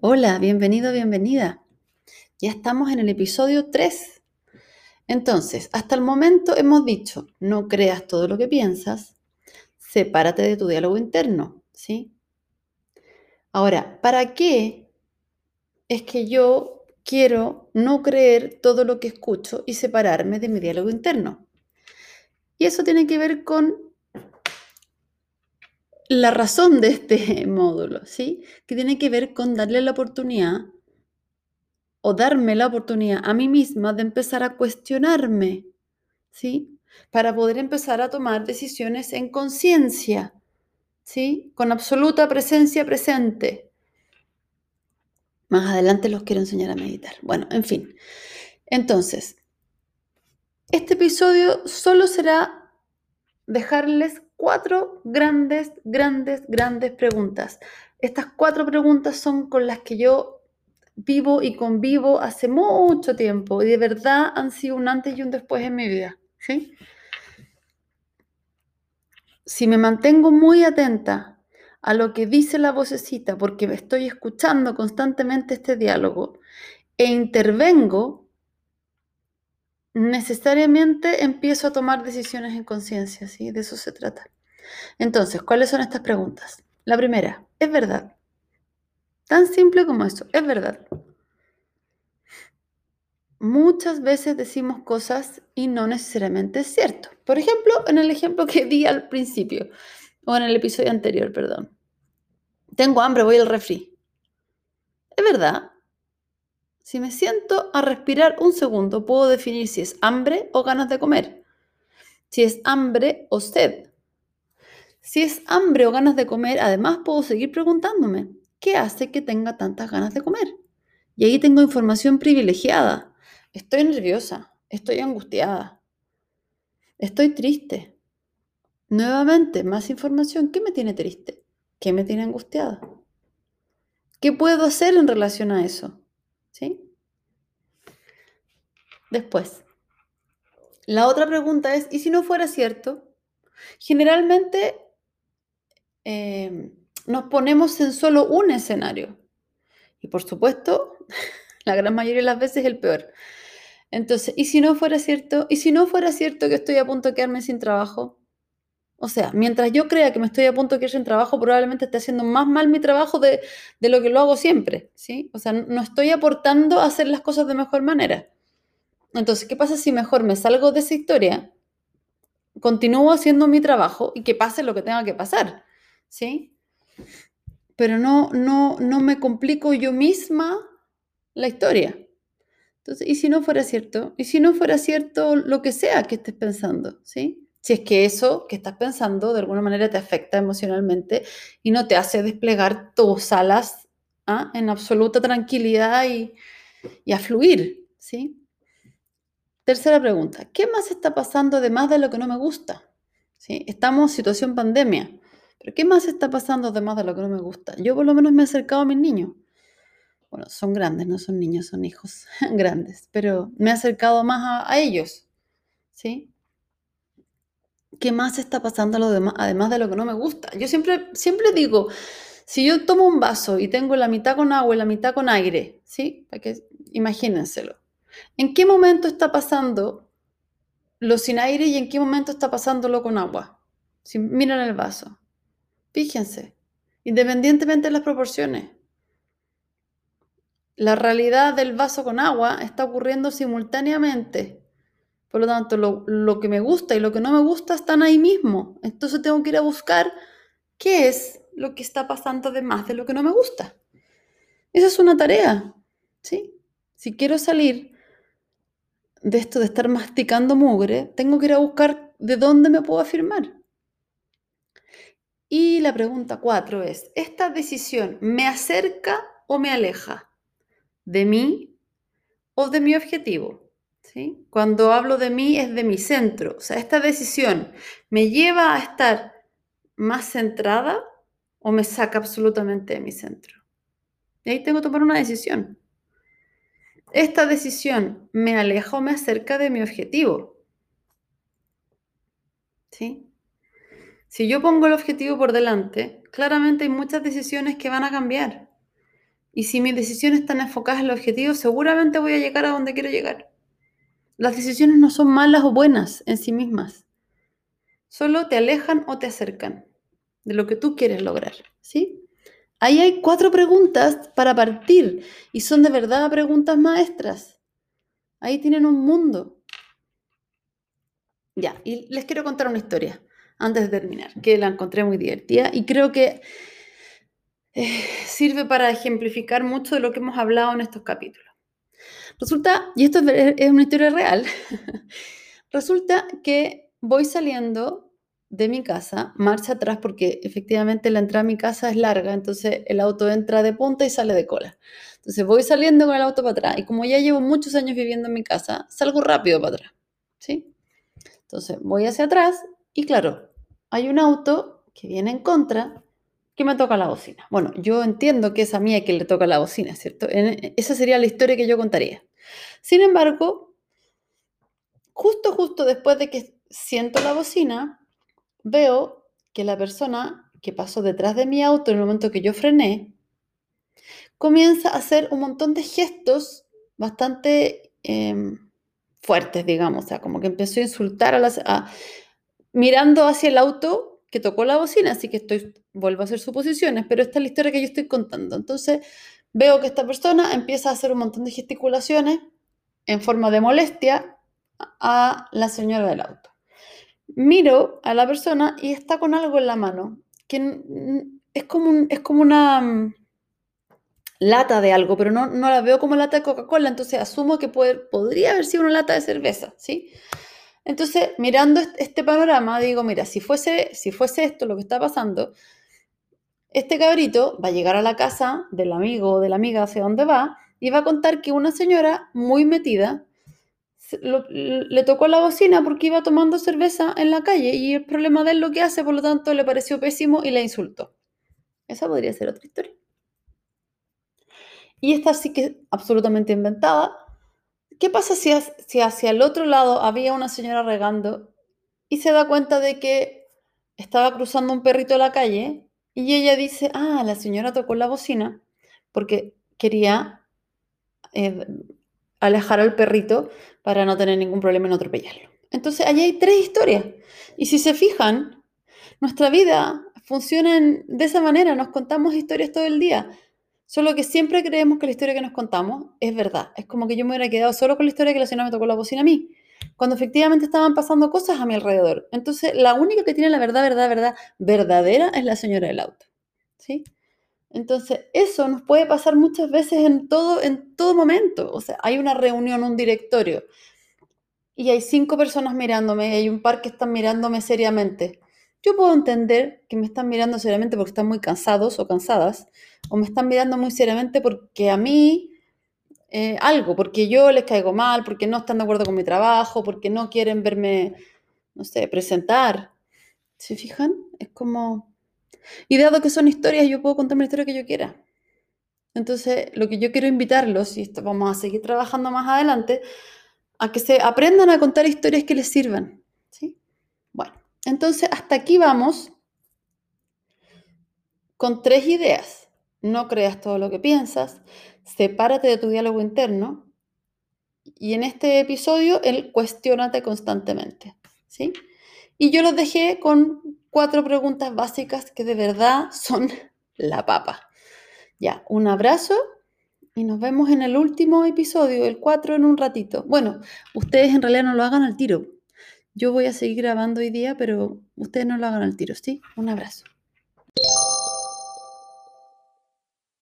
Hola, bienvenido, bienvenida. Ya estamos en el episodio 3. Entonces, hasta el momento hemos dicho, no creas todo lo que piensas, sepárate de tu diálogo interno, ¿sí? Ahora, ¿para qué es que yo quiero no creer todo lo que escucho y separarme de mi diálogo interno? Y eso tiene que ver con la razón de este módulo, ¿sí? Que tiene que ver con darle la oportunidad o darme la oportunidad a mí misma de empezar a cuestionarme, ¿sí? Para poder empezar a tomar decisiones en conciencia, ¿sí? Con absoluta presencia presente. Más adelante los quiero enseñar a meditar. Bueno, en fin. Entonces, este episodio solo será dejarles cuatro grandes, grandes, grandes preguntas. Estas cuatro preguntas son con las que yo vivo y convivo hace mucho tiempo y de verdad han sido un antes y un después en mi vida. ¿sí? Si me mantengo muy atenta a lo que dice la vocecita, porque me estoy escuchando constantemente este diálogo, e intervengo, necesariamente empiezo a tomar decisiones en conciencia, ¿sí? De eso se trata. Entonces, ¿cuáles son estas preguntas? La primera, ¿es verdad? Tan simple como eso, es verdad. Muchas veces decimos cosas y no necesariamente es cierto. Por ejemplo, en el ejemplo que di al principio, o en el episodio anterior, perdón. Tengo hambre, voy al refri. Es verdad. Si me siento a respirar un segundo, puedo definir si es hambre o ganas de comer. Si es hambre o sed. Si es hambre o ganas de comer, además puedo seguir preguntándome, ¿qué hace que tenga tantas ganas de comer? Y ahí tengo información privilegiada. Estoy nerviosa, estoy angustiada, estoy triste. Nuevamente, más información. ¿Qué me tiene triste? ¿Qué me tiene angustiada? ¿Qué puedo hacer en relación a eso? ¿Sí? Después, la otra pregunta es, ¿y si no fuera cierto? Generalmente Em, nos ponemos en solo un escenario. Y por supuesto, la gran mayoría de las veces es el peor. Entonces, ¿y si no fuera cierto? ¿Y si no fuera cierto que estoy a punto de quedarme sin trabajo? O sea, mientras yo crea que me estoy a punto de quedar sin trabajo, probablemente esté haciendo más mal mi trabajo de, de lo que lo hago siempre, ¿sí? O sea, no estoy aportando a hacer las cosas de mejor manera. Entonces, ¿qué pasa si mejor me salgo de esa historia, continúo haciendo mi trabajo y que pase lo que tenga que pasar? ¿sí? Pero no, no, no me complico yo misma la historia. Entonces, ¿y si no fuera cierto? ¿Y si no fuera cierto lo que sea que estés pensando? ¿Sí? Si es que eso que estás pensando de alguna manera te afecta emocionalmente y no te hace desplegar tus alas ¿ah? en absoluta tranquilidad y, y a fluir, ¿sí? Tercera pregunta, ¿qué más está pasando además de lo que no me gusta? ¿Sí? Estamos en situación pandemia. Pero ¿qué más está pasando además de lo que no me gusta? Yo por lo menos me he acercado a mis niños. Bueno, son grandes, no son niños, son hijos grandes, pero me he acercado más a, ellos. ¿Sí? ¿Qué más está pasando además de lo que no me gusta? Yo siempre, siempre digo, si yo tomo un vaso y tengo la mitad con agua y la mitad con aire, ¿sí? Imagínenselo. ¿En qué momento está pasando lo sin aire y en qué momento está pasándolo con agua? Si miran el vaso. Fíjense, independientemente de las proporciones. La realidad del vaso con agua está ocurriendo simultáneamente. Por lo tanto, lo, que me gusta y lo que no me gusta están ahí mismo. Entonces tengo que ir a buscar qué es lo que está pasando además de lo que no me gusta. Esa es una tarea, ¿sí? Si quiero salir de esto de estar masticando mugre, tengo que ir a buscar de dónde me puedo afirmar. Y la pregunta cuatro es, ¿esta decisión me acerca o me aleja de mí o de mi objetivo? ¿Sí? Cuando hablo de mí es de mi centro. O sea, esta decisión me lleva a estar más centrada o me saca absolutamente de mi centro. Y ahí tengo que tomar una decisión. Esta decisión me aleja o me acerca de mi objetivo. ¿Sí? Si yo pongo el objetivo por delante, claramente hay muchas decisiones que van a cambiar. Y si mis decisiones están enfocadas en el objetivo, seguramente voy a llegar a donde quiero llegar. Las decisiones no son malas o buenas en sí mismas. Solo te alejan o te acercan de lo que tú quieres lograr, ¿sí? Ahí hay cuatro preguntas para partir y son de verdad preguntas maestras. Ahí tienen un mundo. Ya, y les quiero contar una historia antes de terminar, que la encontré muy divertida y creo que eh, sirve para ejemplificar mucho de lo que hemos hablado en estos capítulos. Resulta, y esto es una historia real, resulta que voy saliendo de mi casa, marcha atrás porque efectivamente la entrada a mi casa es larga, entonces el auto entra de punta y sale de cola. Entonces voy saliendo con el auto para atrás y como ya llevo muchos años viviendo en mi casa, salgo rápido para atrás, ¿sí? Entonces voy hacia atrás y claro, hay un auto que viene en contra que me toca la bocina. Bueno, yo entiendo que es a mí a quien le toca la bocina, ¿cierto? esa sería la historia que yo contaría. Sin embargo, justo, justo después de que siento la bocina, veo que la persona que pasó detrás de mi auto en el momento que yo frené, comienza a hacer un montón de gestos bastante em, fuertes, digamos, o sea, como que empezó a insultar a las... mirando hacia el auto que tocó la bocina, así que estoy, vuelvo a hacer suposiciones, pero esta es la historia que yo estoy contando. Entonces veo que esta persona empieza a hacer un montón de gesticulaciones en forma de molestia a la señora del auto. Miro a la persona y está con algo en la mano, que es como, es como una mm, lata de algo, pero no, no la veo como lata de Coca-Cola, entonces asumo que puede, podría haber sido una lata de cerveza, ¿sí? Entonces, mirando este panorama, digo, mira, si fuese, si fuese esto lo que está pasando, este cabrito va a llegar a la casa del amigo o de la amiga hacia donde va y va a contar que una señora muy metida le tocó la bocina porque iba tomando cerveza en la calle y el problema de él lo que hace, por lo tanto, le pareció pésimo y la insultó. Esa podría ser otra historia. Y esta sí que es absolutamente inventada, ¿Qué pasa si, hacia el otro lado había una señora regando y se da cuenta de que estaba cruzando un perrito la calle y ella dice, ah, la señora tocó la bocina porque quería eh, alejar al perrito para no tener ningún problema en atropellarlo. Entonces, allí hay tres historias. Y si se fijan, nuestra vida funciona de esa manera, nos contamos historias todo el día. Solo que siempre creemos que la historia que nos contamos es verdad. Es como que yo me hubiera quedado solo con la historia que la señora me tocó la bocina a mí, cuando efectivamente estaban pasando cosas a mi alrededor. Entonces, la única que tiene la verdad, verdad, verdad, verdadera es la señora del auto. ¿Sí? Entonces, eso nos puede pasar muchas veces en todo, en todo momento. O sea, hay una reunión, un directorio, y hay cinco personas mirándome, y hay un par que están mirándome seriamente. Yo puedo entender que me están mirando seriamente porque están muy cansados o cansadas, o me están mirando muy seriamente porque a mí eh, algo, porque yo les caigo mal, porque no están de acuerdo con mi trabajo, porque no quieren verme, no sé, presentar. ¿Se fijan? Es como... Y dado que son historias, yo puedo contar la historia que yo quiera. Entonces, lo que yo quiero invitarlos, y esto vamos a seguir trabajando más adelante, a que se aprendan a contar historias que les sirvan. Entonces hasta aquí vamos con tres ideas no creas todo lo que piensas, sepárate de tu diálogo interno y en este episodio el cuestionate constantemente, ¿sí? Y yo los dejé con cuatro preguntas básicas que de verdad son la papa. Ya, un abrazo y nos vemos en el último episodio, el 4 en un ratito. Bueno, ustedes en realidad no lo hagan al tiro. Yo voy a seguir grabando hoy día, pero ustedes no lo hagan al tiro, ¿sí? Un abrazo.